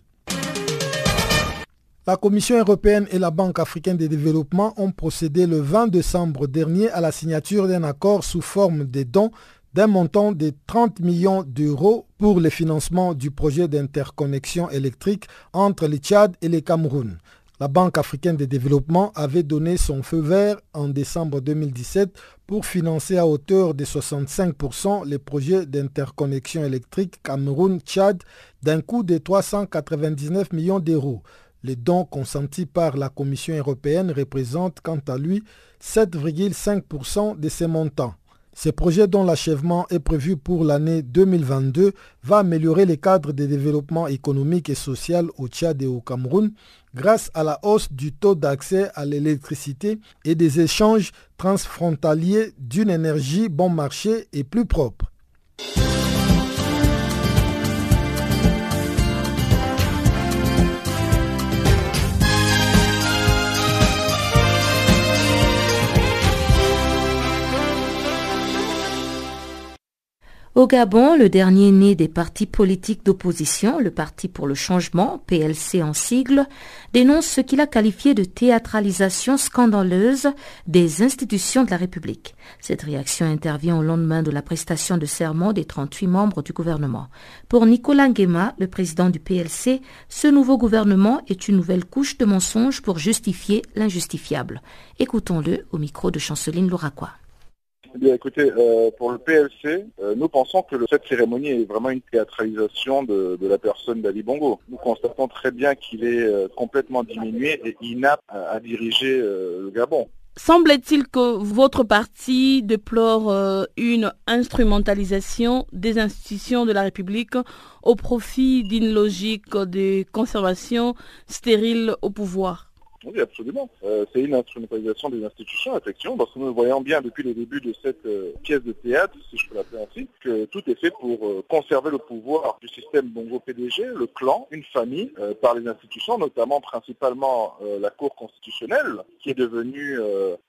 La Commission européenne et la Banque africaine de développement ont procédé le 20 décembre dernier à la signature d'un accord sous forme de dons d'un montant de 30 millions d'euros pour le financement du projet d'interconnexion électrique entre le Tchad et le Cameroun. La Banque africaine de développement avait donné son feu vert en décembre 2017 pour financer à hauteur de 65% les projets d'interconnexion électrique Cameroun-Tchad d'un coût de 399 millions d'euros. Les dons consentis par la Commission européenne représentent quant à lui 7,5% de ces montants. Ce projet dont l'achèvement est prévu pour l'année 2022 va améliorer les cadres de développement économique et social au Tchad et au Cameroun grâce à la hausse du taux d'accès à l'électricité et des échanges transfrontaliers d'une énergie bon marché et plus propre. Au Gabon, le dernier né des partis politiques d'opposition, le Parti pour le changement, PLC en sigle, dénonce ce qu'il a qualifié de théâtralisation scandaleuse des institutions de la République. Cette réaction intervient au lendemain de la prestation de serment des 38 membres du gouvernement. Pour Nicolas Nguema, le président du PLC, ce nouveau gouvernement est une nouvelle couche de mensonges pour justifier l'injustifiable. Écoutons-le au micro de Chanceline Louraquois. Eh écoutez, euh, pour le PLC, euh, nous pensons que cette cérémonie est vraiment une théâtralisation de, la personne d'Ali Bongo. Nous constatons très bien qu'il est euh, complètement diminué et inapte à, diriger le Gabon. Semble-t-il que votre parti déplore une instrumentalisation des institutions de la République au profit d'une logique de conservation stérile au pouvoir oui, absolument. Euh, c'est une instrumentalisation des institutions, effectivement, parce que nous voyons bien depuis le début de cette euh, pièce de théâtre, si je peux l'appeler ainsi, que tout est fait pour euh, conserver le pouvoir du système Bongo PDG, le clan, une famille, par les institutions, notamment principalement la Cour constitutionnelle, qui est devenue,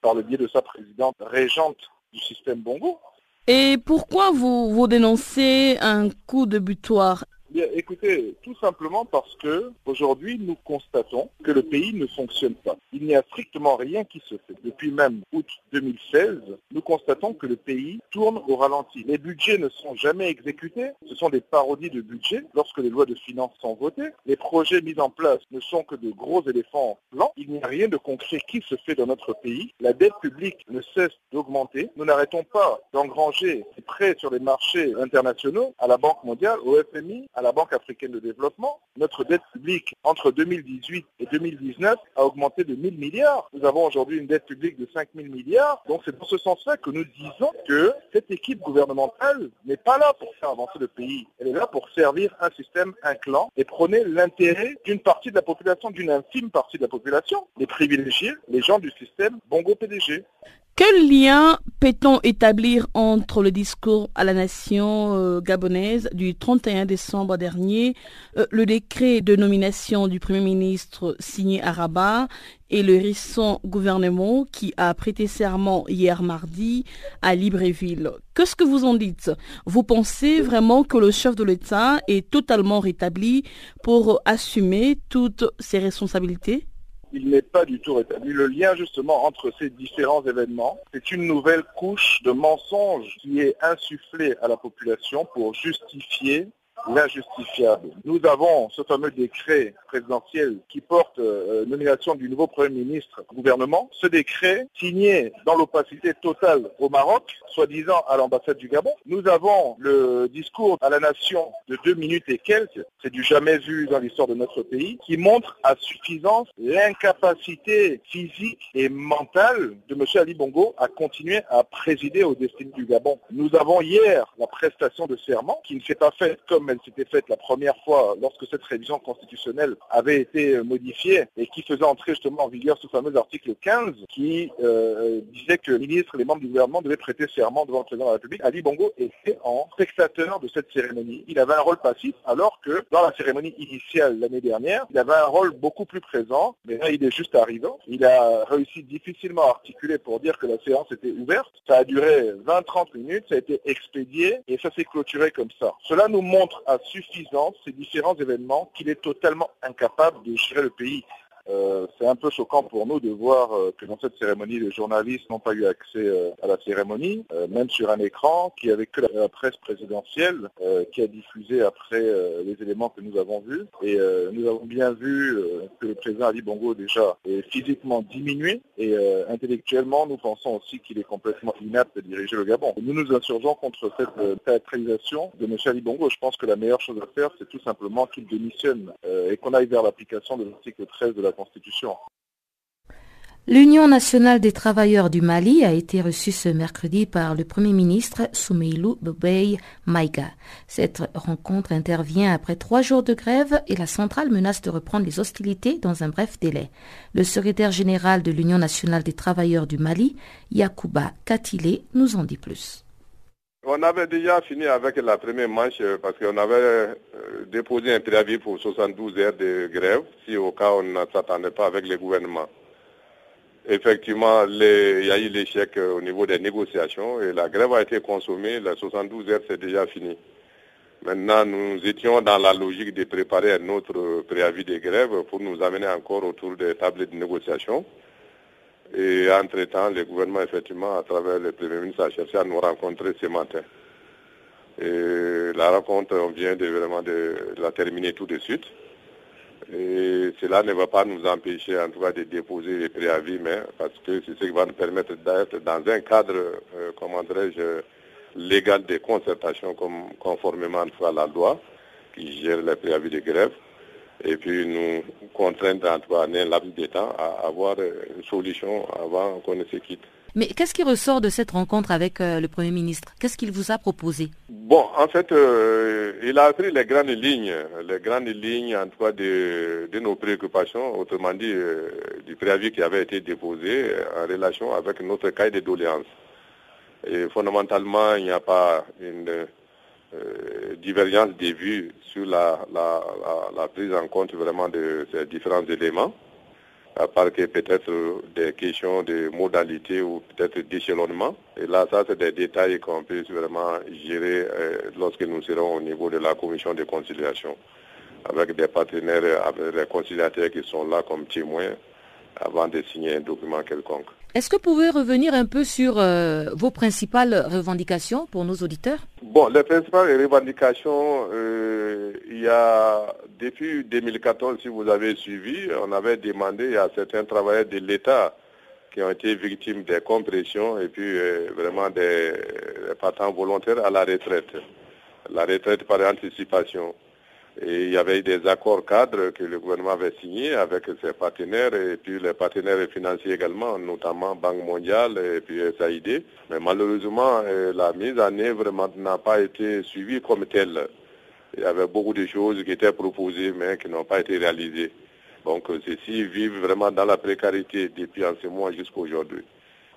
par le biais de sa présidente, régente du système Bongo. Et pourquoi vous, vous dénoncez un coup de butoir écoutez, tout simplement parce que aujourd'hui nous constatons que le pays ne fonctionne pas. Il n'y a strictement rien qui se fait. Depuis même août 2016, nous constatons que le pays tourne au ralenti. Les budgets ne sont jamais exécutés. Ce sont des parodies de budget lorsque les lois de finances sont votées. Les projets mis en place ne sont que de gros éléphants blancs. Il n'y a rien de concret qui se fait dans notre pays. La dette publique ne cesse d'augmenter. Nous n'arrêtons pas d'engranger des prêts sur les marchés internationaux, à la Banque mondiale, au FMI, à la Banque africaine de développement, notre dette publique entre 2018 et 2019 a augmenté de 1000 milliards. Nous avons aujourd'hui une dette publique de 5000 milliards. Donc c'est dans ce sens-là que nous disons que cette équipe gouvernementale n'est pas là pour faire avancer le pays. Elle est là pour servir un système, un clan et prôner l'intérêt d'une partie de la population, d'une infime partie de la population, les privilégiés, les gens du système Bongo PDG. Quel lien peut-on établir entre le discours à la nation euh, gabonaise du 31 décembre dernier, euh, le décret de nomination du Premier ministre signé à Rabat et le récent gouvernement qui a prêté serment hier mardi à Libreville? Qu'est-ce que vous en dites? Vous pensez vraiment que le chef de l'État est totalement rétabli pour assumer toutes ses responsabilités? Il n'est pas du tout rétabli. Le lien justement entre ces différents événements, c'est une nouvelle couche de mensonges qui est insufflée à la population pour justifier l'injustifiable. Nous avons ce fameux décret présidentiel qui porte euh, nomination du nouveau Premier ministre gouvernement. Ce décret, signé dans l'opacité totale au Maroc, soi-disant à l'ambassade du Gabon. Nous avons le discours à la nation de deux minutes et quelques, c'est du jamais vu dans l'histoire de notre pays, qui montre à suffisance l'incapacité physique et mentale de M. Ali Bongo à continuer à présider au destin du Gabon. Nous avons hier la prestation de serment qui ne s'est pas faite comme comme elle s'était faite la première fois lorsque cette révision constitutionnelle avait été modifiée et qui faisait entrer justement en vigueur ce fameux article 15 qui euh, disait que le ministre et les membres du gouvernement devaient prêter serment devant le président de la République. Ali Bongo était en spectateur de cette cérémonie. Il avait un rôle passif alors que dans la cérémonie initiale l'année dernière, il avait un rôle beaucoup plus présent, mais là il est juste arrivant. Il a réussi difficilement à articuler pour dire que la séance était ouverte. Ça a duré 20-30 minutes, ça a été expédié et ça s'est clôturé comme ça. Cela nous montre à suffisance ces différents événements qu'il est totalement incapable de gérer le pays. Euh, c'est un peu choquant pour nous de voir euh, que dans cette cérémonie, les journalistes n'ont pas eu accès euh, à la cérémonie, même sur un écran qui avait que la presse présidentielle qui a diffusé après les éléments que nous avons vus. Et nous avons bien vu que le président Ali Bongo déjà est physiquement diminué et intellectuellement, nous pensons aussi qu'il est complètement inapte de diriger le Gabon. Nous nous insurgeons contre cette théâtralisation de M. Ali Bongo. Je pense que la meilleure chose à faire, c'est tout simplement qu'il démissionne et qu'on aille vers l'application de l'article 13 de la L'Union nationale des travailleurs du Mali a été reçue ce mercredi par le Premier ministre Soumeilou Bobey Maïga. Cette rencontre intervient après trois jours de grève et la centrale menace de reprendre les hostilités dans un bref délai. Le secrétaire général de l'Union nationale des travailleurs du Mali, Yacouba Katile, nous en dit plus. On avait déjà fini avec la première manche euh, parce qu'on avait euh, déposé un préavis pour 72 heures de grève si au cas on ne s'attendait pas avec le gouvernement. Effectivement, il y a eu l'échec euh, au niveau des négociations et la grève a été consommée. Les 72 heures, c'est déjà fini. Maintenant, nous étions dans la logique de préparer un autre préavis de grève pour nous amener encore autour des tables de négociation. Et entre-temps, le gouvernement, effectivement, à travers le Premier ministre, a cherché à nous rencontrer ce matin. Et la rencontre, on vient de vraiment de, la terminer tout de suite. Et cela ne va pas nous empêcher, en tout cas, de déposer les préavis, mais parce que c'est ce qui va nous permettre d'être dans un cadre, euh, comment dirais-je, légal de concertation, comme, conformément à la loi qui gère les préavis de grève et puis nous contraindre en tout cas un laps de temps à avoir une solution avant qu'on ne se quitte. Mais qu'est-ce qui ressort de cette rencontre avec euh, le Premier ministre? Qu'est-ce qu'il vous a proposé? Bon, en fait, euh, il a pris les grandes lignes, les grandes lignes en tout cas de, de nos préoccupations, autrement dit, euh, du préavis qui avait été déposé en relation avec notre cahier de doléances. Et fondamentalement, il n'y a pas une euh, divergence des vues sur la, prise en compte vraiment de ces différents éléments, à part que peut-être des questions de modalité ou peut-être d'échelonnement. Et là, ça, c'est des détails qu'on peut vraiment gérer euh, lorsque nous serons au niveau de la commission de conciliation, avec des partenaires, avec des conciliateurs qui sont là comme témoins avant de signer un document quelconque. Est-ce que vous pouvez revenir un peu sur euh, vos principales revendications pour nos auditeurs? Bon, les principales revendications, euh, il y a depuis 2014, si vous avez suivi, on avait demandé à certains travailleurs de l'État qui ont été victimes des compressions et puis euh, vraiment des, des partants volontaires à la retraite, la retraite par anticipation. Et il y avait des accords cadres que le gouvernement avait signés avec ses partenaires et puis les partenaires financiers également, notamment Banque mondiale et puis SAID. Mais malheureusement, euh, la mise en œuvre n'a pas été suivie comme telle. Il y avait beaucoup de choses qui étaient proposées mais qui n'ont pas été réalisées. Donc ceux-ci vivent vraiment dans la précarité depuis ce mois jusqu'à aujourd'hui.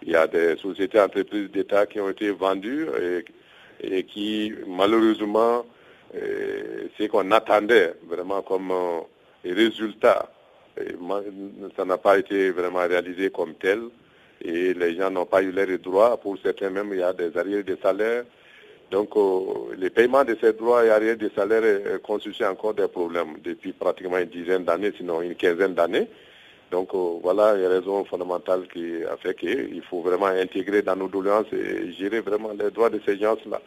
Il y a des sociétés entreprises d'État qui ont été vendues et qui malheureusement ce qu'on attendait vraiment comme euh, résultat. ça n'a pas été vraiment réalisé comme tel et les gens n'ont pas eu leurs droits. Pour certains même, il y a des arrières de salaire. Donc, euh, le paiement de ces droits et arrières de salaire constitue encore des problèmes depuis pratiquement une dizaine d'années, sinon une quinzaine d'années. Donc, euh, voilà une raison fondamentale qui a fait qu'il faut vraiment intégrer dans nos doléances et gérer vraiment les droits de ces gens-là.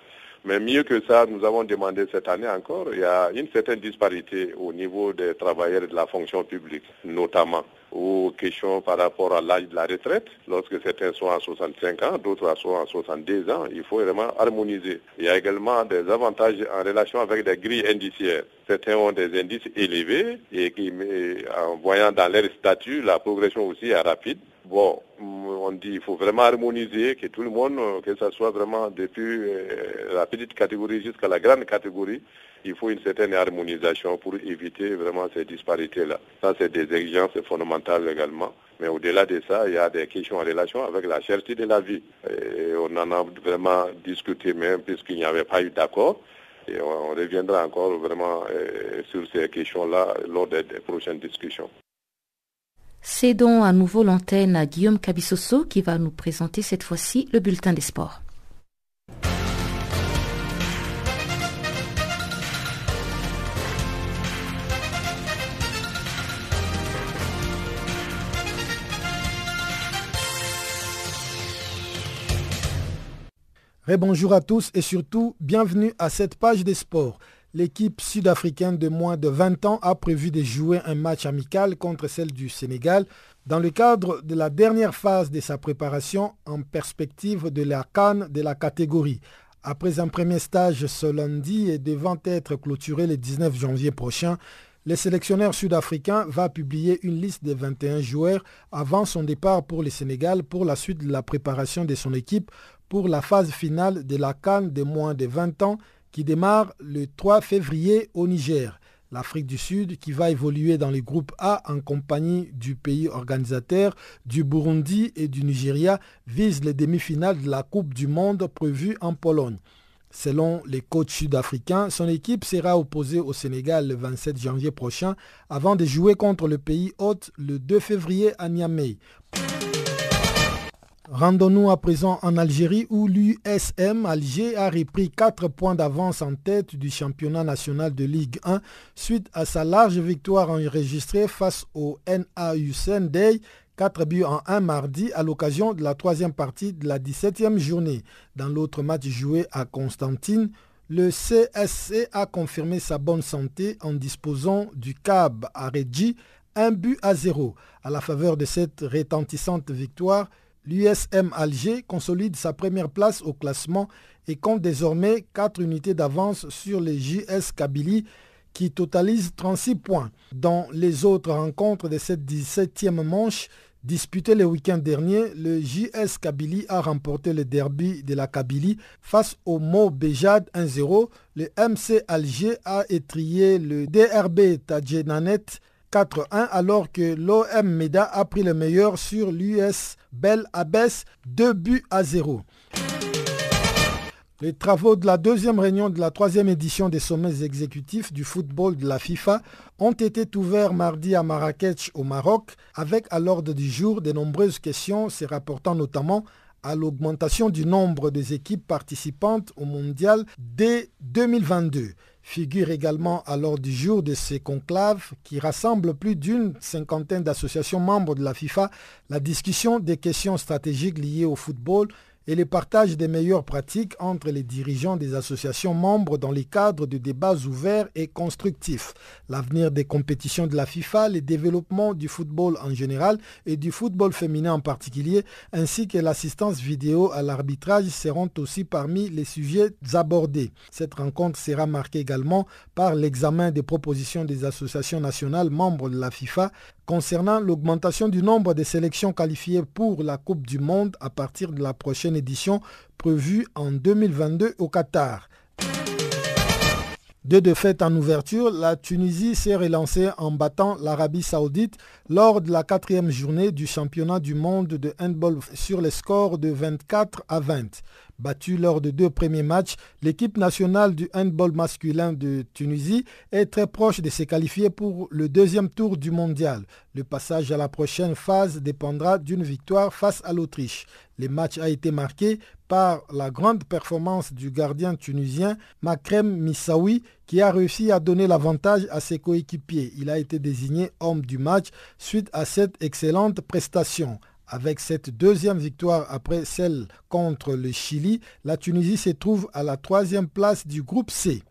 Mais mieux que ça, nous avons demandé cette année encore, il y a une certaine disparité au niveau des travailleurs de la fonction publique, notamment aux questions par rapport à l'âge de la retraite. Lorsque certains sont à 65 ans, d'autres sont à 62 ans, il faut vraiment harmoniser. Il y a également des avantages en relation avec des grilles indiciaires. certains ont des indices élevés et qui, en voyant dans leur statut, la progression aussi est rapide. Bon, on dit qu'il faut vraiment harmoniser, que tout le monde, que ce soit vraiment depuis la petite catégorie jusqu'à la grande catégorie, il faut une certaine harmonisation pour éviter vraiment ces disparités-là. Ça, c'est des exigences fondamentales également. Mais au-delà de ça, il y a des questions en relation avec la cherté de la vie. Et on en a vraiment discuté même puisqu'il n'y avait pas eu d'accord. Et on reviendra encore vraiment euh, sur ces questions-là lors des, prochaines discussions. Cédons à nouveau l'antenne à Guillaume Cabissoso qui va nous présenter cette fois-ci le bulletin des sports. bonjour à tous et surtout bienvenue à cette page des sports. L'équipe sud-africaine de moins de 20 ans a prévu de jouer un match amical contre celle du Sénégal dans le cadre de la dernière phase de sa préparation en perspective de la Cannes de la catégorie. Après un premier stage ce lundi et devant être clôturé le 19 janvier prochain, le sélectionneur sud-africain va publier une liste de 21 joueurs avant son départ pour le Sénégal pour la suite de la préparation de son équipe pour la phase finale de la Cannes de moins de 20 ans qui démarre le 3 février au Niger. L'Afrique du Sud, qui va évoluer dans le groupe A en compagnie du pays organisateur, du Burundi et du Nigeria, vise les demi-finales de la Coupe du Monde prévue en Pologne. Selon les coachs sud-africains, son équipe sera opposée au Sénégal le 27 janvier prochain avant de jouer contre le pays hôte le 2 février à Niamey. Rendons-nous à présent en Algérie où l'USM Alger a repris 4 points d'avance en tête du championnat national de Ligue 1 suite à sa large victoire enregistrée face au NAU Day 4 buts en 1 mardi à l'occasion de la troisième partie de la 17e journée. Dans l'autre match joué à Constantine, le CSC a confirmé sa bonne santé en disposant du CAB à Reggie, un but à zéro. À la faveur de cette retentissante victoire, L'USM Alger consolide sa première place au classement et compte désormais 4 unités d'avance sur les JS Kabylie qui totalisent 36 points. Dans les autres rencontres de cette 17e manche, disputée le week-end dernier, le JS Kabylie a remporté le derby de la Kabylie face au Mo Bejad 1-0. Le MC Alger a étrié le DRB Tadjenanet 4-1 alors que l'OM Meda a pris le meilleur sur l'US Bel Abbès 2 buts à 0. Les travaux de la deuxième réunion de la troisième édition des sommets exécutifs du football de la FIFA ont été ouverts mardi à Marrakech au Maroc avec à l'ordre du jour de nombreuses questions se rapportant notamment à l'augmentation du nombre des équipes participantes au mondial dès 2022 figure également à l'ordre du jour de ces conclaves qui rassemblent plus d'une cinquantaine d'associations membres de la FIFA. La discussion des questions stratégiques liées au football et le partage des meilleures pratiques entre les dirigeants des associations membres dans les cadres de débats ouverts et constructifs. L'avenir des compétitions de la FIFA, le développement du football en général et du football féminin en particulier, ainsi que l'assistance vidéo à l'arbitrage seront aussi parmi les sujets abordés. Cette rencontre sera marquée également par l'examen des propositions des associations nationales membres de la FIFA concernant l'augmentation du nombre de sélections qualifiées pour la Coupe du Monde à partir de la prochaine édition prévue en 2022 au Qatar. Deux défaites en ouverture, la Tunisie s'est relancée en battant l'Arabie saoudite lors de la quatrième journée du championnat du monde de handball sur les scores de 24 à 20. Battue lors de deux premiers matchs, l'équipe nationale du handball masculin de Tunisie est très proche de se qualifier pour le deuxième tour du mondial. Le passage à la prochaine phase dépendra d'une victoire face à l'Autriche. Le match a été marqué par la grande performance du gardien tunisien Makrem Missaoui qui a réussi à donner l'avantage à ses coéquipiers. Il a été désigné homme du match suite à cette excellente prestation. Avec cette deuxième victoire après celle contre le Chili, la Tunisie se trouve à la troisième place du groupe C.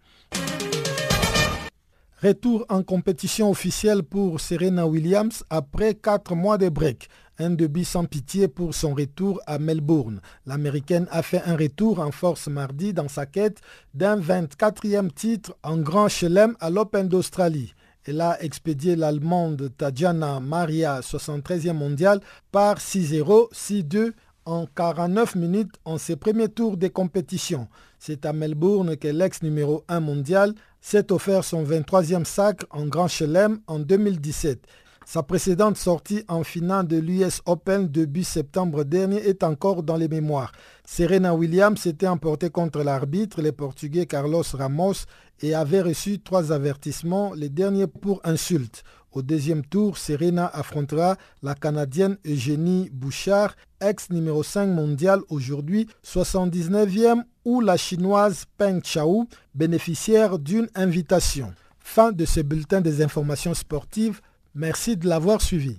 Retour en compétition officielle pour Serena Williams après quatre mois de break. un début sans pitié pour son retour à Melbourne. L'Américaine a fait un retour en force mardi dans sa quête d'un 24e titre en Grand Chelem à l'Open d'Australie. Elle a expédié l'Allemande Tadjana Maria, 73e mondiale, par 6-0, 6-2 en 49 minutes en ses premiers tours des compétitions. C'est à Melbourne que l'ex numéro 1 mondial s'est offert son 23e sac en Grand Chelem en 2017. Sa précédente sortie en finale de l'US Open début septembre dernier est encore dans les mémoires. Serena Williams s'était emportée contre l'arbitre, le Portugais Carlos Ramos, et avait reçu trois avertissements, les derniers pour insulte. Au deuxième tour, Serena affrontera la Canadienne Eugénie Bouchard, ex numéro 5 mondial aujourd'hui, 79e, ou la Chinoise Peng Chao, bénéficiaire d'une invitation. Fin de ce bulletin des informations sportives. Merci de l'avoir suivi.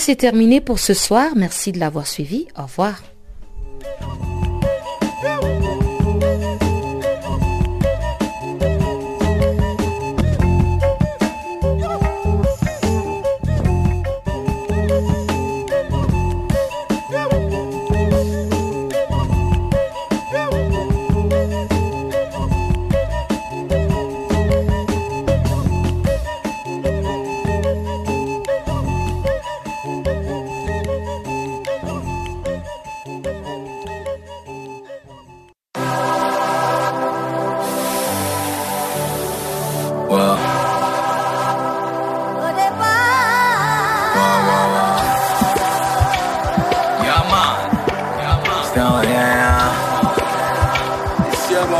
C'est terminé pour ce soir. Merci de l'avoir suivi. Au revoir.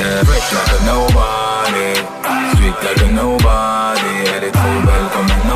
yeah. Fresh like a nobody, sweet like a nobody. Elle est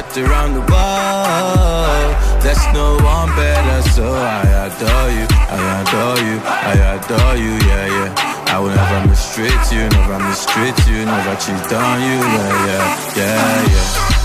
Searched around the world. There's no one better, so I adore you. I adore you. I adore you. Yeah, yeah. I will never mistreat you, never mistreat you, never cheat on you. Yeah, yeah, yeah, yeah.